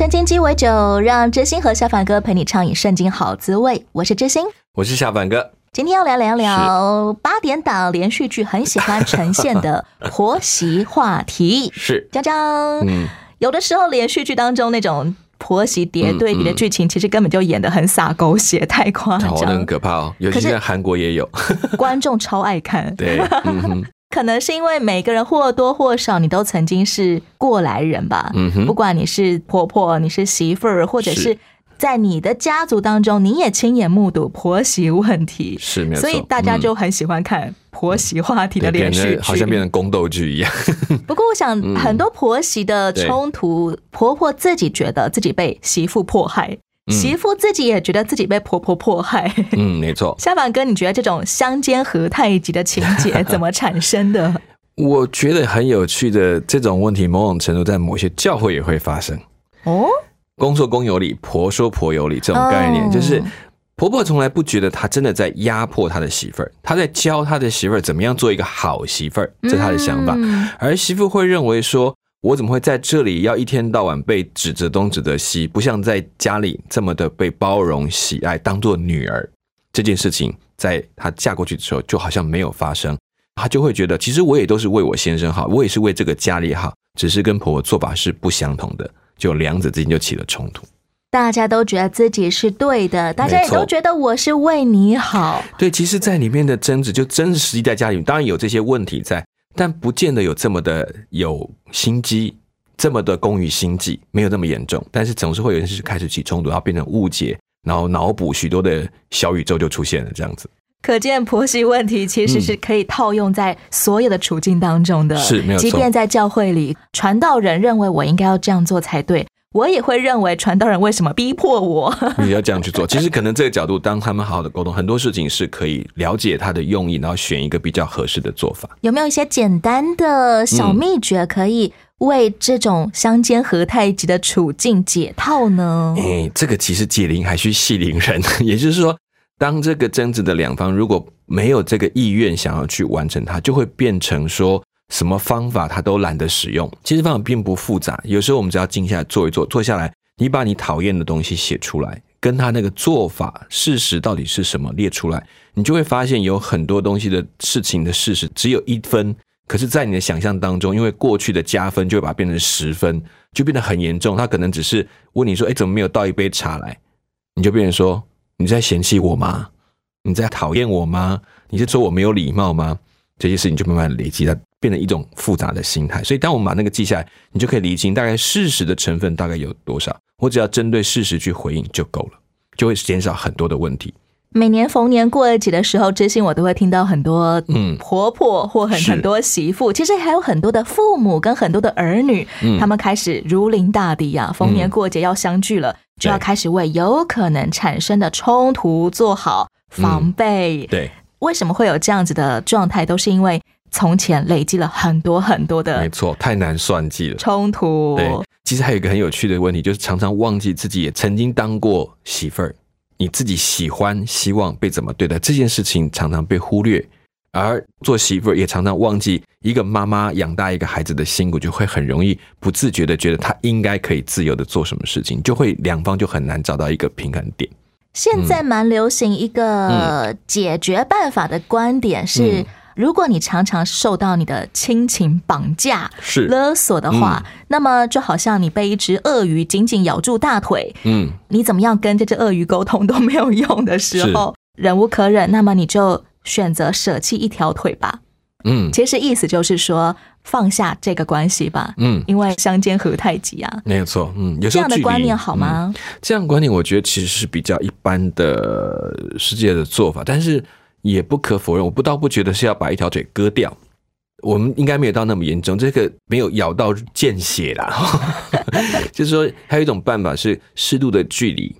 圣经鸡尾酒，让知心和小凡哥陪你畅饮圣经好滋味。我是知心，我是小凡哥。今天要来聊聊八点档连续剧很喜欢呈现的 婆媳话题。是，江江，嗯，有的时候连续剧当中那种婆媳叠对比的剧情，其实根本就演的很洒狗血，太夸张哦，那很，可怕哦，尤其在韩国也有。观众超爱看。对，嗯哼，可能是因为每个人或多或少，你都曾经是过来人吧。嗯哼。不管你是婆婆，你是媳妇儿，或者是是。在你的家族当中，你也亲眼目睹婆媳问题，是没有错。所以大家嗯就很喜欢看婆媳话题的连续剧，好像变成宫斗剧一样。不过，我想很多婆媳的冲突，婆婆自己觉得自己被媳妇迫害，嗯媳妇自己也觉得自己被婆婆迫害。嗯，没错。夏凡哥，你觉得这种相煎何太急的情节 怎么产生的？我觉得很有趣的这种问题，某种程度在某些教会也会发生。哦，公说公有理，婆说婆有理，这种概念、哦就是婆婆从来不觉得她真的在压迫她的媳妇儿，她在教她的媳妇儿怎么样做一个好媳妇儿，这是她的想法。嗯而媳妇会认为说，我怎么会在这里要一天到晚被指责东指责西，不像在家里这么的被包容喜爱，当做女儿这件事情，在她嫁过去的时候就好像没有发生，她就会觉得，其实我也都是为我先生好，我也是为这个家里好，只是跟婆婆做法是不相同的，就两者之间就起了冲突。大家都觉得自己是对的，大家也都觉得我是为你好。对，其实，在里面的争执，就真实际在家里，当然有这些问题在，但不见得有这么的有心机，这么的攻于心计，没有那么严重。但是总是会有人是开始起冲突，然后变成误解，然后脑补许多的小宇宙就出现了，这样子。可见婆媳问题其实是可以套用在所有的处境当中的，是没有错。即便在教会里，传道人认为我应该要这样做才对，我也会认为传道人为什么逼迫我？你要这样去做。其实可能这个角度，当他们好好的沟通，很多事情是可以了解他的用意，然后选一个比较合适的做法。有没有一些简单的小秘诀可以为这种相煎何太急的处境解套呢？哎，这个其实解铃还需系铃人，也就是说，当这个争执的两方如果没有这个意愿想要去完成它，就会变成说什么方法他都懒得使用。其实方法并不复杂，有时候我们只要静下来做一做，坐下来，你把你讨厌的东西写出来，跟他那个做法事实到底是什么列出来，你就会发现有很多东西的事情的事实只有一分。可是，在你的想象当中，因为过去的加分就会把它变成十分，就变得很严重。他可能只是问你说：“哎，怎么没有倒一杯茶来？”你就变成说：“你在嫌弃我吗？你在讨厌我吗？你是说我没有礼貌吗？”这些事情就慢慢累积，它变成一种复杂的心态。所以，当我们把那个记下来，你就可以理清大概事实的成分大概有多少。我只要针对事实去回应就够了，就会减少很多的问题。每年逢年过节的时候，知心我都会听到很多嗯婆婆或很是很多媳妇，其实还有很多的父母跟很多的儿女，嗯他们开始如临大敌啊，逢年过节要相聚了，就要开始为有可能产生的冲突做好防备。对，为什么会有这样子的状态？都是因为从前累积了很多很多的没的错，太难算计了。冲突。对，其实还有一个很有趣的问题，就是常常忘记自己也曾经当过媳妇儿，你自己喜欢、希望被怎么对待这件事情，常常被忽略。而做媳妇儿也常常忘记，一个妈妈养大一个孩子的辛苦，就会很容易不自觉的觉得她应该可以自由的做什么事情，就会两方就很难找到一个平衡点。现在蛮流行一个解决办法的观点是嗯，如果你常常受到你的亲情绑架、是勒索的话，那么就好像你被一只鳄鱼紧紧咬住大腿，嗯，你怎么样跟这只鳄鱼沟通都没有用的时候，忍无可忍，那么你就选择舍弃一条腿吧。嗯其实意思就是说，放下这个关系吧，嗯，因为相煎何太急啊。没有错。嗯，这样的观念好嗯吗？这样的观念，我觉得其实是比较一般的世界的做法，但是也不可否认，我不倒不觉得是要把一条腿割掉，我们应该没有到那么严重，这个没有咬到见血啦。就是说，还有一种办法是适度的距离，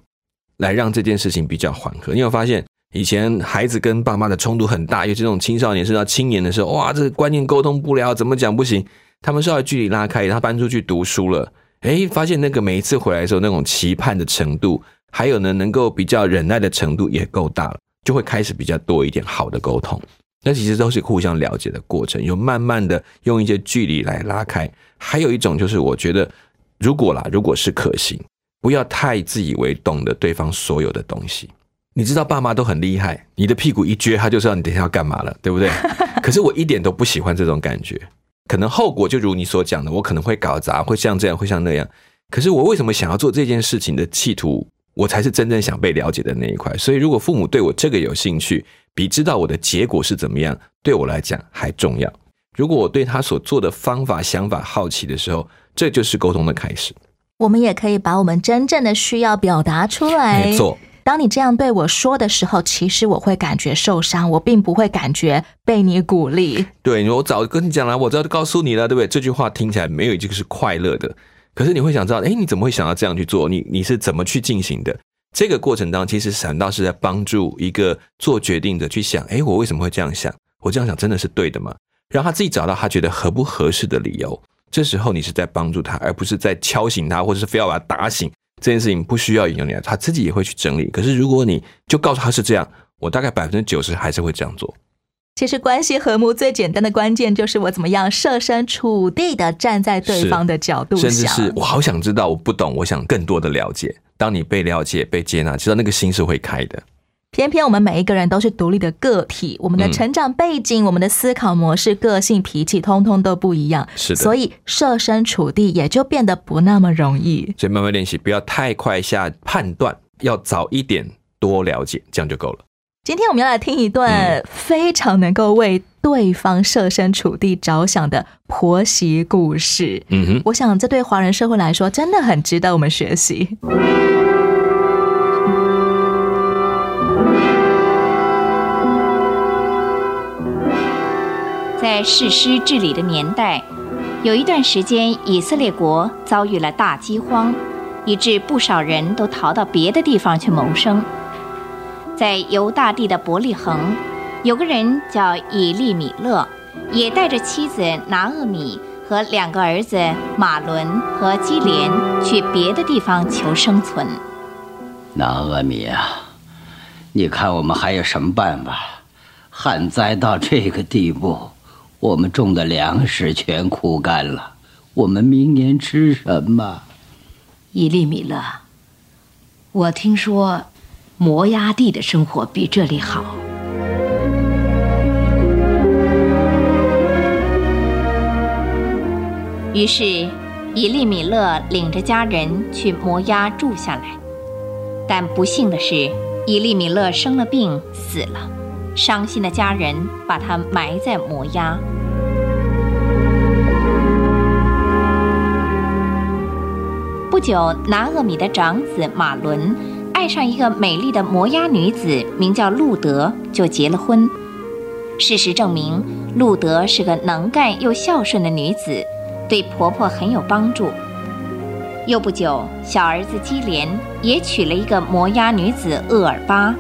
来让这件事情比较缓和。你有发现，以前孩子跟爸妈的冲突很大，尤其这种青少年甚至到青年的时候，哇，这个观念沟通不了，怎么讲不行？他们稍微距离拉开，他搬出去读书了，诶，发现那个每一次回来的时候，那种期盼的程度，还有呢，能够比较忍耐的程度也够大了，就会开始比较多一点好的沟通。那其实都是互相了解的过程，有慢慢的用一些距离来拉开。还有一种就是，我觉得如果啦，如果是可行，不要太自以为懂得对方所有的东西。你知道爸妈都很厉害，你的屁股一撅，他就知道你等一下要干嘛了，对不对？可是我一点都不喜欢这种感觉，可能后果就如你所讲的，我可能会搞砸，会像这样，会像那样。可是我为什么想要做这件事情的企图，我才是真正想被了解的那一块。所以，如果父母对我这个有兴趣，比知道我的结果是怎么样，对我来讲还重要。如果我对他所做的方法、想法好奇的时候，这就是沟通的开始。我们也可以把我们真正的需要表达出来。没错，当你这样对我说的时候，其实我会感觉受伤，我并不会感觉被你鼓励。对，我早跟你讲了，我早就告诉你了，对不对？这句话听起来没有一句是快乐的，可是你会想知道，哎，你怎么会想要这样去做？你你是怎么去进行的？这个过程当中，其实反倒是在帮助一个做决定的去想：哎，我为什么会这样想？我这样想真的是对的吗？让他自己找到他觉得合不合适的理由。这时候你是在帮助他，而不是在敲醒他，或者是非要把他打醒。这件事情不需要引用你，他自己也会去整理。可是如果你就告诉他是这样，我大概百分之九十还是会这样做。其实关系和睦最简单的关键就是我怎么样设身处地的站在对方的角度甚至是我好想知道，我不懂，我想更多的了解。当你被了解、被接纳，知道那个心是会开的。偏偏我们每一个人都是独立的个体，我们的成长背景、我们的思考模式、个性、脾气，通通都不一样。是的，所以设身处地也就变得不那么容易。所以慢慢练习，不要太快下判断，要早一点多了解，这样就够了。今天我们要来听一段非常能够为对方设身处地着想的婆媳故事。嗯哼，我想这对华人社会来说真的很值得我们学习。在士师治理的年代，有一段时间，以色列国遭遇了大饥荒，以致不少人都逃到别的地方去谋生。在犹大地的伯利恒，有个人叫以利米勒，也带着妻子拿厄米和两个儿子马伦和基连去别的地方求生存。拿厄米啊，你看我们还有什么办法？旱灾到这个地步，我们种的粮食全枯干了，我们明年吃什么？以利米勒，我听说。摩崖地的生活比这里好。于是，以利米勒领着家人去摩崖住下来。但不幸的是，以利米勒生了病死了，伤心的家人把他埋在摩崖。不久，拿厄米的长子马伦。爱上一个美丽的摩押女子，名叫路德，就结了婚。事实证明，路德是个能干又孝顺的女子，对婆婆很有帮助。又不久，小儿子基连也娶了一个摩押女子厄尔巴。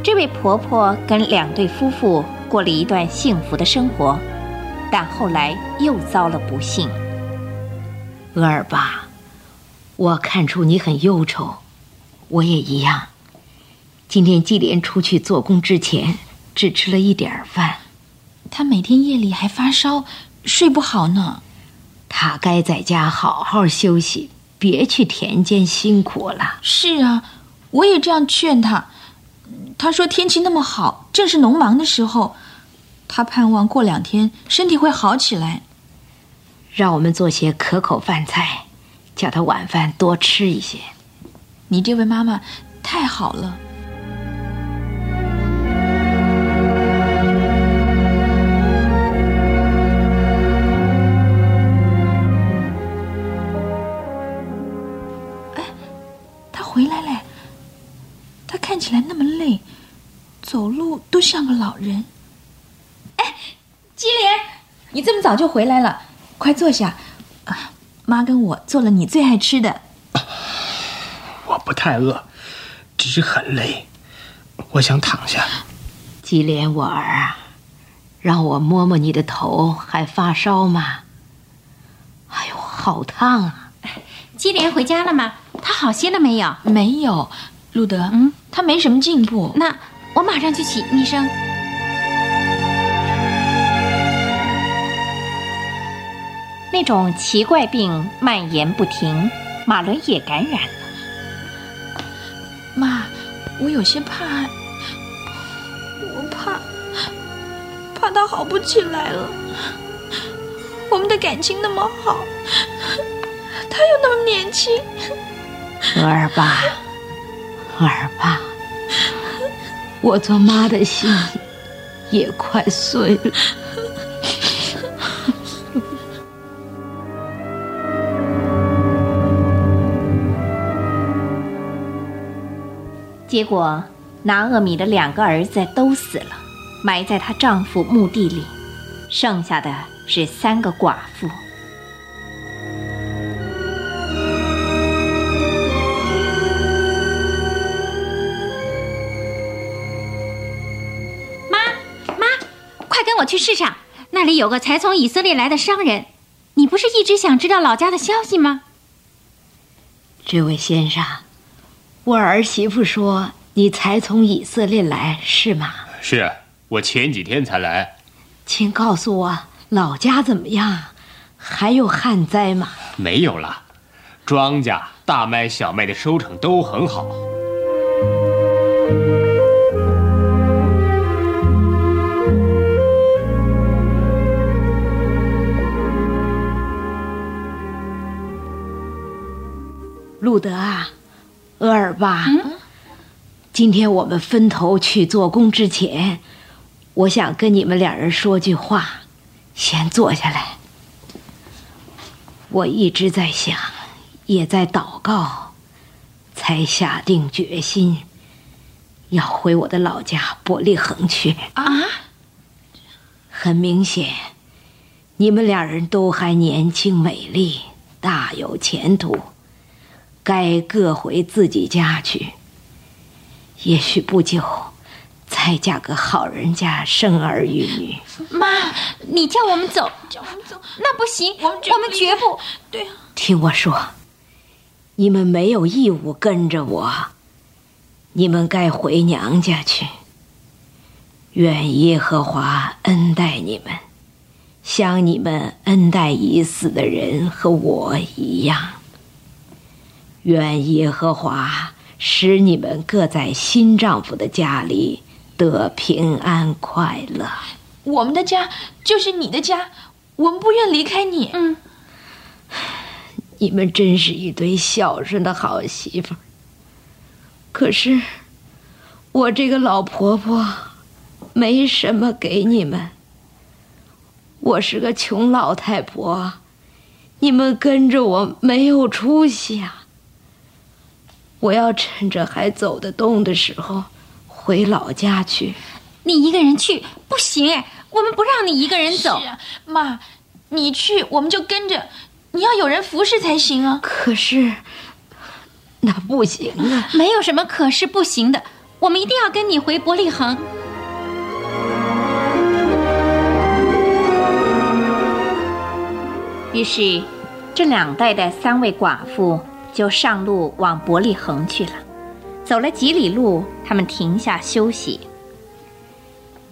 这位婆婆跟两对夫妇过了一段幸福的生活，但后来又遭了不幸。厄尔巴，我看出你很忧愁。我也一样。今天季莲出去做工之前，只吃了一点饭。她每天夜里还发烧，睡不好呢。她该在家好好休息，别去田间辛苦了。是啊，我也这样劝他。他说天气那么好，正是农忙的时候，他盼望过两天身体会好起来。让我们做些可口饭菜，叫他晚饭多吃一些。你这位妈妈太好了。哎，他回来了。他看起来那么累，走路都像个老人。哎，基莲，你这么早就回来了，快坐下。啊，妈跟我做了你最爱吃的。我不太饿，只是很累，我想躺下。吉莲，我儿啊，让我摸摸你的头，还发烧吗？哎呦，好烫啊！吉莲回家了吗？他好些了没有？没有，路德，嗯，他没什么进步。那我马上去请医生。那种奇怪病蔓延不停，马伦也感染了。我有些怕，我怕，怕他好不起来了。我们的感情那么好，他又那么年轻。儿吧，儿吧，我做妈的心也快碎了。结果，拿厄米的两个儿子都死了，埋在她丈夫墓地里，剩下的是三个寡妇。妈妈，快跟我去市场，那里有个才从以色列来的商人。你不是一直想知道老家的消息吗？这位先生。我儿媳妇说：“你才从以色列来，是吗？”“是，我前几天才来。”“请告诉我，老家怎么样？还有旱灾吗？”“没有了，庄稼、大麦、小麦的收成都很好。”路德啊！额尔巴，今天我们分头去做工之前，我想跟你们两人说句话。先坐下来。我一直在想，也在祷告，才下定决心要回我的老家伯利恒去。啊！很明显，你们两人都还年轻美丽，大有前途。该各回自己家去。也许不久，再嫁个好人家，生儿育女。妈，你叫我们走，叫我们走，那不行，我们我们绝不。对啊，听我说，你们没有义务跟着我，你们该回娘家去。愿耶和华恩待你们，像你们恩待已死的人和我一样。愿耶和华使你们各在新丈夫的家里得平安快乐。我们的家就是你的家，我们不愿离开你。嗯，你们真是一对孝顺的好媳妇。可是，我这个老婆婆没什么给你们。我是个穷老太婆，你们跟着我没有出息啊。我要趁着还走得动的时候，回老家去。你一个人去不行哎，我们不让你一个人走。是啊，妈，你去我们就跟着，你要有人服侍才行啊。可是，那不行啊。没有什么可是不行的，我们一定要跟你回伯利恒。于是，这两代的三位寡妇。就上路往伯利恒去了，走了几里路，他们停下休息。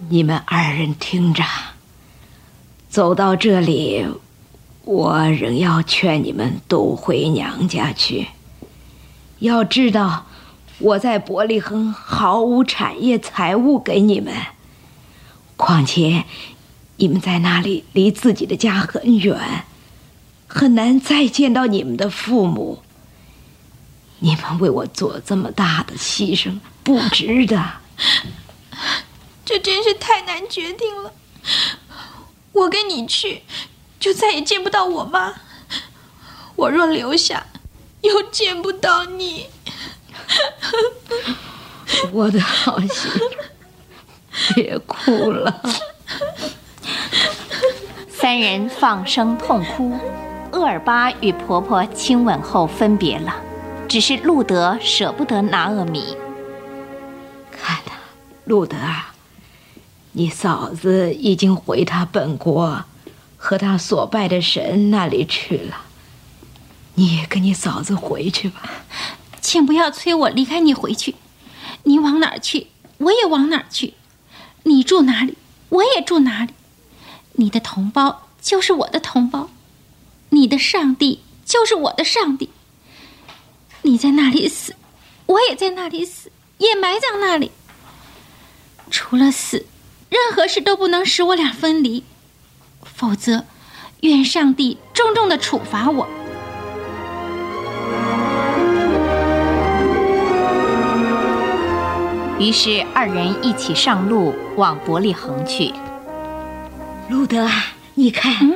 你们二人听着，走到这里，我仍要劝你们都回娘家去。要知道，我在伯利恒毫无产业财物给你们，况且你们在那里离自己的家很远，很难再见到你们的父母。你们为我做这么大的牺牲，不值得。这真是太难决定了。我跟你去，就再也见不到我妈；我若留下，又见不到你。我的好媳妇，别哭了。三三人放声痛哭。厄尔巴与婆婆亲吻后分别了，只是路德舍不得拿厄米。看呐，路德啊，你嫂子已经回她本国，和她所拜的神那里去了。你也跟你嫂子回去吧。请不要催我离开你回去。你往哪儿去，我也往哪儿去。你住哪里，我也住哪里。你的同胞就是我的同胞，你的上帝就是我的上帝。你在那里死，我也在那里死，也埋葬那里。除了死，任何事都不能使我俩分离，否则，愿上帝重重的处罚我。于是二人一起上路往伯利恒去。路德啊，你看，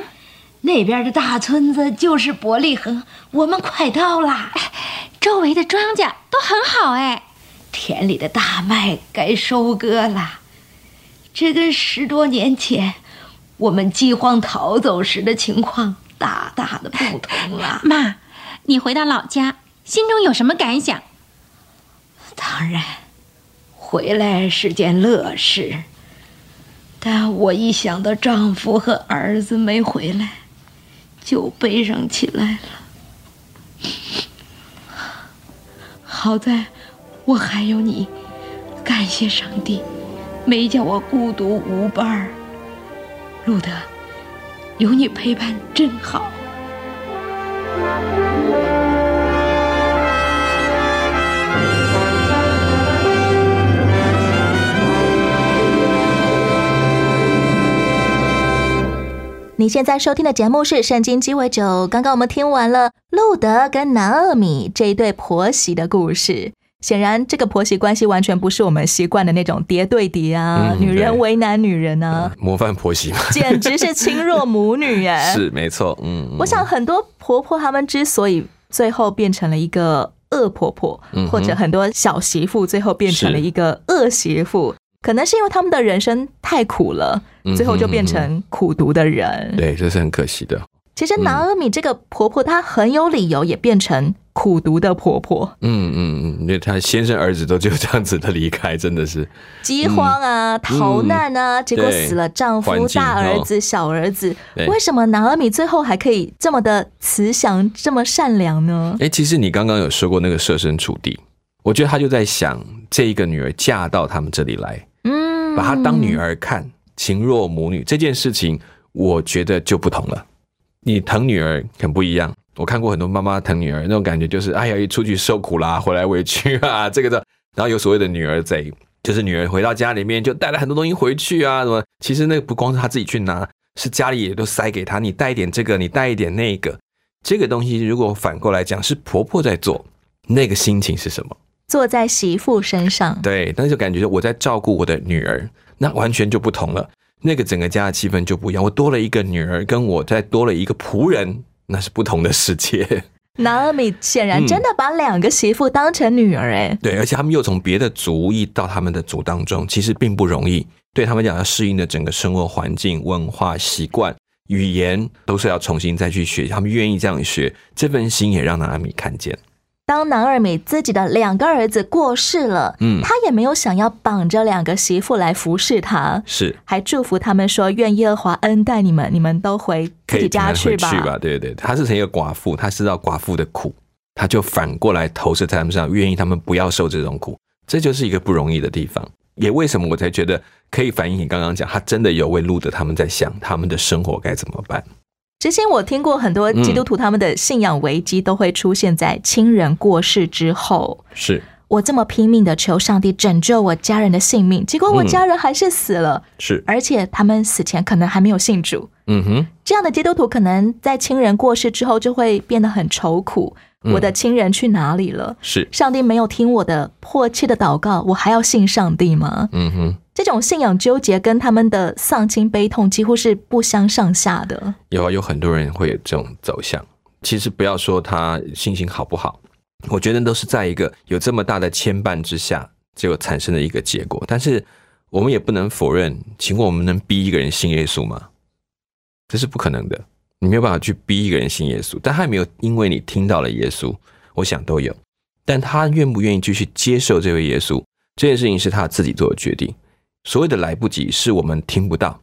那边的大村子就是伯利恒，我们快到了。周围的庄稼都很好哎，田里的大麦该收割了。这跟十多年前我们饥荒逃走时的情况大大的不同了。妈，你回到老家，心中有什么感想？当然。回来是件乐事，但我一想到丈夫和儿子没回来，就悲伤起来了。好在，我还有你，感谢上帝，没叫我孤独无伴儿。路德，有你陪伴真好。你现在收听的节目是《圣经鸡尾酒》。刚刚我们听完了路德跟南厄米这一对婆媳的故事，显然这个婆媳关系完全不是我们习惯的那种爹对爹啊，女人为难女人啊，模范婆媳嘛，简直是亲若母女哎，是没错，嗯，我想很多婆婆她们之所以最后变成了一个恶婆婆，或者很多小媳妇最后变成了一个恶媳妇。可能是因为他们的人生太苦了，最后就变成苦读的人。对，这是很可惜的。其实拿阿米这个婆婆，她很有理由也变成苦读的婆婆。嗯嗯嗯，因为她先生儿子都就这样子的离开，真的是饥荒啊、逃难啊，结果死了丈夫、大儿子、小儿子。为什么拿阿米最后还可以这么的慈祥、这么善良呢？哎，其实你刚刚有说过那个设身处地，我觉得她就在想，这一个女儿嫁到他们这里来。把她当女儿看，情若母女这件事情，我觉得就不同了。你疼女儿很不一样。我看过很多妈妈疼女儿那种感觉，就是哎呀，一出去受苦啦，回来委屈啊，这个的。然后有所谓的女儿贼，就是女儿回到家里面就带了很多东西回去啊，什么？其实那不光是她自己去拿，是家里也都塞给她。你带一点这个，你带一点那个。这个东西如果反过来讲，是婆婆在做，那个心情是什么？坐在媳妇身上，对，那就感觉我在照顾我的女儿，那完全就不同了。那个整个家的气氛就不一样。我多了一个女儿，跟我再多了一个仆人，那是不同的世界。拿尔米显然真的把两个媳妇当成女儿，哎，对，而且他们又从别的族裔到他们的族当中，其实并不容易。对他们讲，要适应的整个生活环境、文化习惯、语言，都是要重新再去学。他们愿意这样学，这份心也让拿尔米看见。当南二美自己的两个儿子过世了，嗯，他也没有想要绑着两个媳妇来服侍他，是，还祝福他们说：“愿耶和华恩待你们，你们都回自己家去吧。”去吧，对对对，他是成一个寡妇，他知道寡妇的苦，他就反过来投射在他们身上，愿意他们不要受这种苦，这就是一个不容易的地方。也为什么我才觉得可以反映你刚刚讲，他真的有为路德他们在想他们的生活该怎么办。之前我听过很多基督徒，他们的信仰危机都会出现在亲人过世之后。是我这么拼命的求上帝拯救我家人的性命，结果我家人还是死了。是，而且他们死前可能还没有信主。嗯哼，这样的基督徒可能在亲人过世之后就会变得很愁苦。我的亲人去哪里了？是，上帝没有听我的迫切的祷告，我还要信上帝吗？嗯哼。这种信仰纠结跟他们的丧亲悲痛几乎是不相上下的。有啊，有很多人会有这种走向。其实不要说他心情好不好，我觉得都是在一个有这么大的牵绊之下，就产生的一个结果。但是我们也不能否认，请问我们能逼一个人信耶稣吗？这是不可能的。你没有办法去逼一个人信耶稣，但他也没有因为你听到了耶稣，我想都有。但他愿不愿意继续接受这位耶稣，这件事情是他自己做的决定。所谓的来不及，是我们听不到，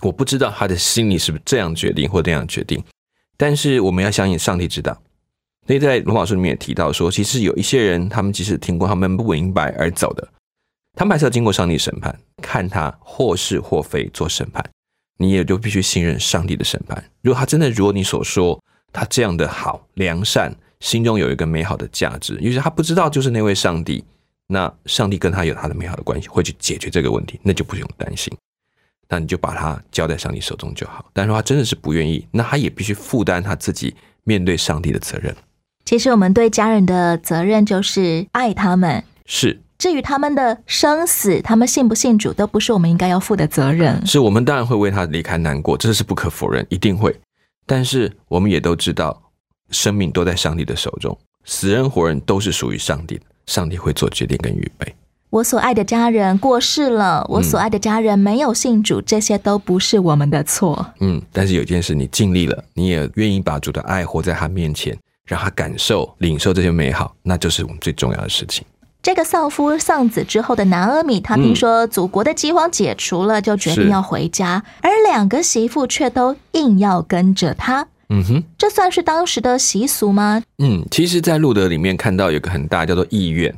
我不知道他的心里是不是这样决定或那样决定。但是我们要相信上帝知道。所以在罗马书里面也提到说，其实有一些人，他们即使听过，他们不明白而走的，他们还是要经过上帝审判，看他或是或非做审判。你也就必须信任上帝的审判。如果他真的如你所说，他这样的好良善，心中有一个美好的价值，于是他不知道就是那位上帝，那上帝跟他有他的美好的关系，会去解决这个问题，那就不用担心。那你就把他交在上帝手中就好。但是他真的是不愿意，那他也必须负担他自己面对上帝的责任。其实我们对家人的责任就是爱他们，是。至于他们的生死，他们信不信主，都不是我们应该要负的责任。是我们当然会为他离开难过，这是不可否认，一定会。但是我们也都知道，生命都在上帝的手中，死人活人都是属于上帝的，上帝会做决定跟预备。我所爱的家人过世了，我所爱的家人没有信主，这些都不是我们的错。嗯，但是有件事你尽力了，你也愿意把主的爱活在他面前，让他感受、领受这些美好，那就是我们最重要的事情。这个丧夫丧子之后的拿阿米，他听说祖国的饥荒解除了，就决定要回家，而两个媳妇却都硬要跟着他。嗯哼，这算是当时的习俗吗？嗯，其实，在路德里面看到有个很大叫做意愿，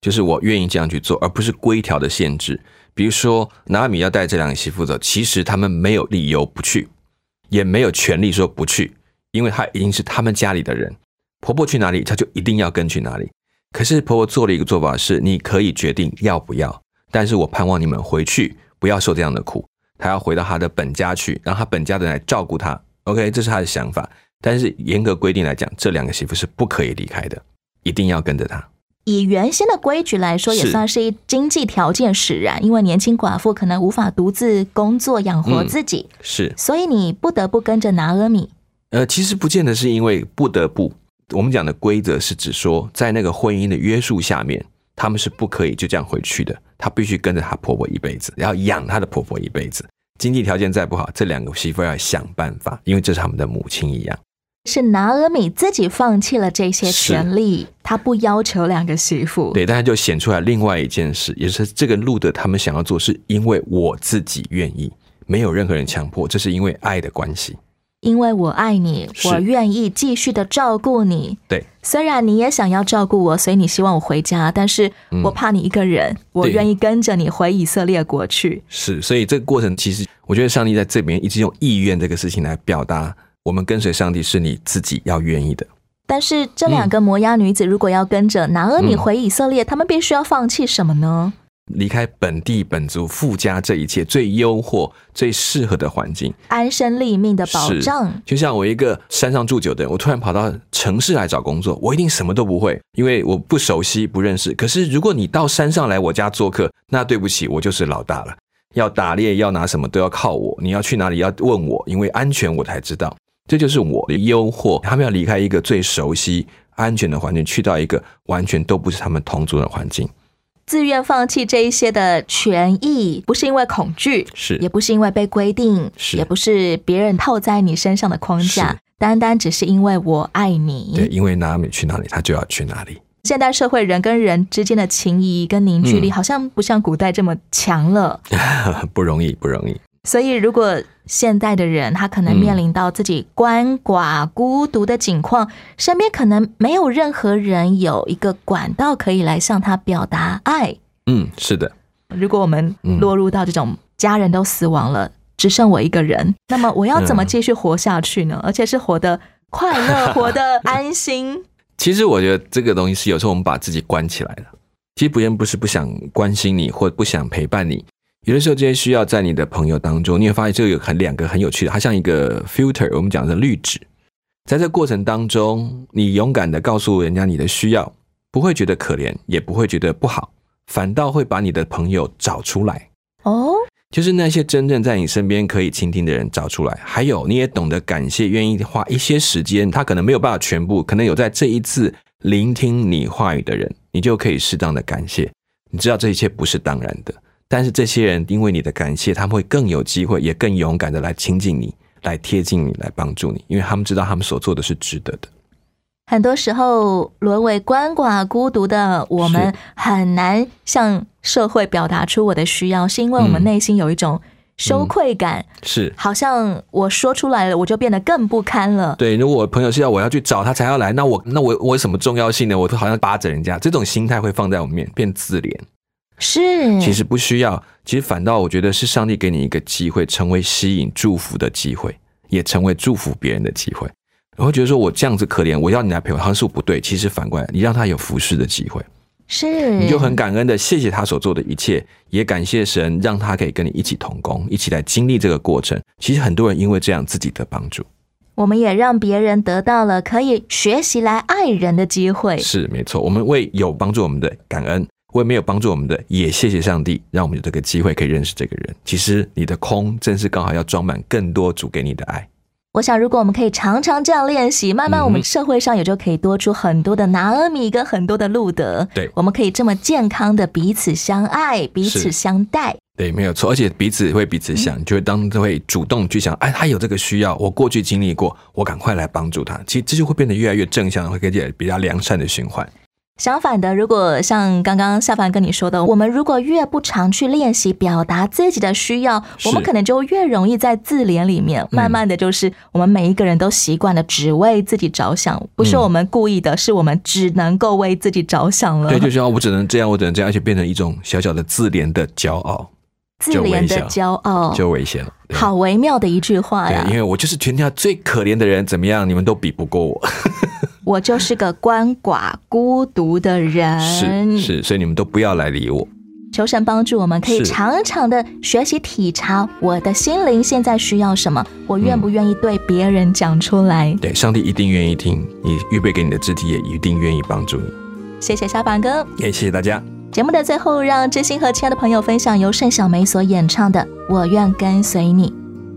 就是我愿意这样去做，而不是规条的限制。比如说，拿阿米要带这两个媳妇走，其实他们没有理由不去，也没有权利说不去，因为他已经是他们家里的人，婆婆去哪里，他就一定要跟去哪里。可是婆婆做了一个做法是，你可以决定要不要，但是我盼望你们回去不要受这样的苦。她要回到她的本家去，让她本家的人来照顾她。OK，这是他的想法。但是严格规定来讲，这两个媳妇是不可以离开的，一定要跟着他。以原先的规矩来说，也算是一经济条件使然，因为年轻寡妇可能无法独自工作养活自己，是，所以你不得不跟着拿阿米。呃，其实不见得是因为不得不。我们讲的规则是指说，在那个婚姻的约束下面，他们是不可以就这样回去的。她必须跟着她婆婆一辈子，要养她的婆婆一辈子。经济条件再不好，这两个媳妇要想办法，因为这是他们的母亲一样。是拿俄米自己放弃了这些权利，他不要求两个媳妇。对，但是就显出来另外一件事，也是这个路的他们想要做，是因为我自己愿意，没有任何人强迫，这是因为爱的关系。因为我爱你，我愿意继续的照顾你。对，虽然你也想要照顾我，所以你希望我回家，但是我怕你一个人，我愿意跟着你回以色列国去。是，所以这个过程其实，我觉得上帝在这边一直用意愿这个事情来表达，我们跟随上帝是你自己要愿意的。但是这两个摩押女子如果要跟着拿阿米回以色列，他们必须要放弃什么呢？离开本地本族附加这一切最优渥、最适合的环境，安身立命的保障。就像我一个山上住久的人，我突然跑到城市来找工作，我一定什么都不会，因为我不熟悉、不认识。可是如果你到山上来我家做客，那对不起，我就是老大了。要打猎、要拿什么都要靠我。你要去哪里要问我，因为安全我才知道。这就是我的诱惑。他们要离开一个最熟悉、安全的环境，去到一个完全都不是他们同族的环境。自愿放弃这一些的权益，不是因为恐惧，是也不是因为被规定，是也不是别人套在你身上的框架，单单只是因为我爱你。对，因为哪里去哪里，他就要去哪里。现代社会人跟人之间的情谊跟凝聚力，好像不像古代这么强了，不容易，不容易。所以，如果现在的人他可能面临到自己鳏寡孤独的境况，身边可能没有任何人有一个管道可以来向他表达爱。嗯，是的。如果我们落入到这种家人都死亡了，只剩我一个人，那么我要怎么继续活下去呢？而且是活得快乐，活得安心。其实我觉得这个东西是有时候我们把自己关起来了。其实别人不是不想关心你，或不想陪伴你。有的时候，这些需要在你的朋友当中，你会发现这个有很两个很有趣的，它像一个 filter，我们讲的滤纸。在这过程当中，你勇敢的告诉人家你的需要，不会觉得可怜，也不会觉得不好，反倒会把你的朋友找出来。哦，就是那些真正在你身边可以倾听的人找出来。还有，你也懂得感谢，愿意花一些时间，他可能没有办法全部，可能有在这一次聆听你话语的人，你就可以适当的感谢。你知道这一切不是当然的。但是这些人因为你的感谢，他们会更有机会，也更勇敢的来亲近你，来贴近你，来帮助你，因为他们知道他们所做的是值得的。很多时候，沦为鳏寡孤独的我们，很难向社会表达出我的需要，是因为我们内心有一种羞愧感，是好像我说出来了，我就变得更不堪了。对，如果我朋友是要我要去找他才要来，那我那我我有什么重要性呢？我都好像扒着人家，这种心态会放在我面，变自怜。是，其实不需要，其实反倒我觉得是上帝给你一个机会，成为吸引祝福的机会，也成为祝福别人的机会。我会觉得说我这样子可怜，我要你来陪我，好像是我不对。其实反过来，你让他有服侍的机会，是，你就很感恩的谢谢他所做的一切，也感谢神让他可以跟你一起同工，一起来经历这个过程。其实很多人因为这样自己的帮助，我们也让别人得到了可以学习来爱人的机会。是没错，我们为有帮助我们的感恩，为没有帮助我们的也谢谢上帝，让我们有这个机会可以认识这个人。其实你的空正是刚好要装满更多主给你的爱。我想，如果我们可以常常这样练习，慢慢我们社会上也就可以多出很多的拿阿米跟很多的路德。对，我们可以这么健康的彼此相爱、彼此相待。对，没有错，而且彼此会彼此想，就会当会主动去想，哎，他有这个需要，我过去经历过，我赶快来帮助他。其实这就会变得越来越正向，会给起比较良善的循环。相反的，如果像刚刚夏凡跟你说的，我们如果越不常去练习表达自己的需要，我们可能就越容易在自怜里面，慢慢的就是我们每一个人都习惯了只为自己着想，不是我们故意的，是我们只能够为自己着想了。对，就像我只能这样，我只能这样，而且变成一种小小的自怜的骄傲，自怜的骄傲就危险了。好微妙的一句话呀！因为我就是全天下最可怜的人，怎么样？你们都比不过我。我就是个鳏寡孤独的人，是是，所以你们都不要来理我。求神帮助我们，可以常常的学习体察我的心灵现在需要什么，我愿不愿意对别人讲出来？对，上帝一定愿意听，你预备给你的肢体也一定愿意帮助你。谢谢小板哥，也谢谢大家。节目的最后，让知心和亲爱的朋友分享由盛小梅所演唱的《我愿跟随你》。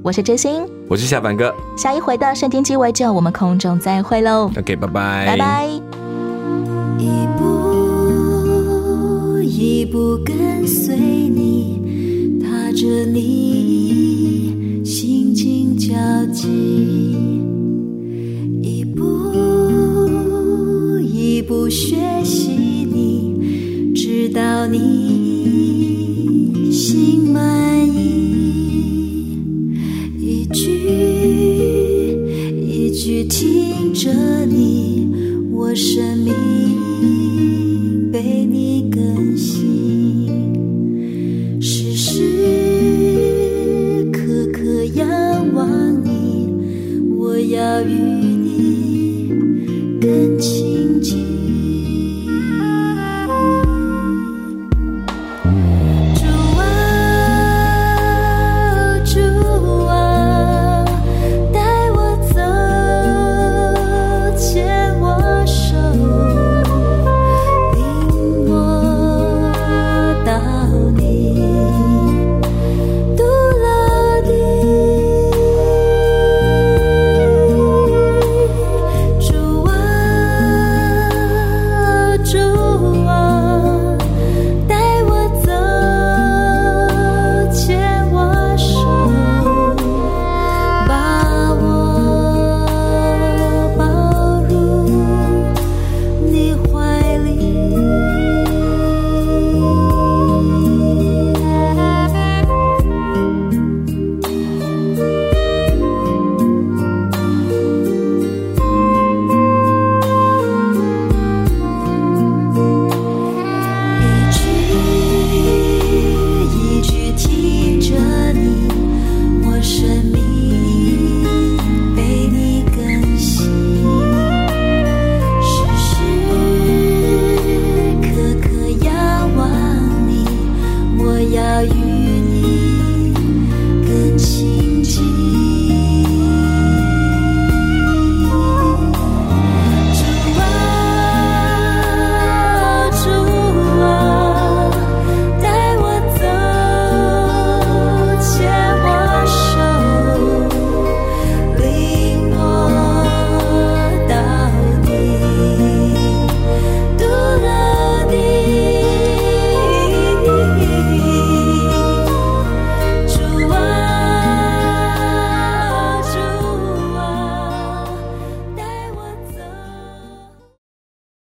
我是知心，我是下凡哥。下一回的圣天鸡尾酒，我们空中再会喽。OK，拜拜，拜拜。一步一步跟随你，踏着你，心境交集。一步一步学习你，直到你。听着你我生命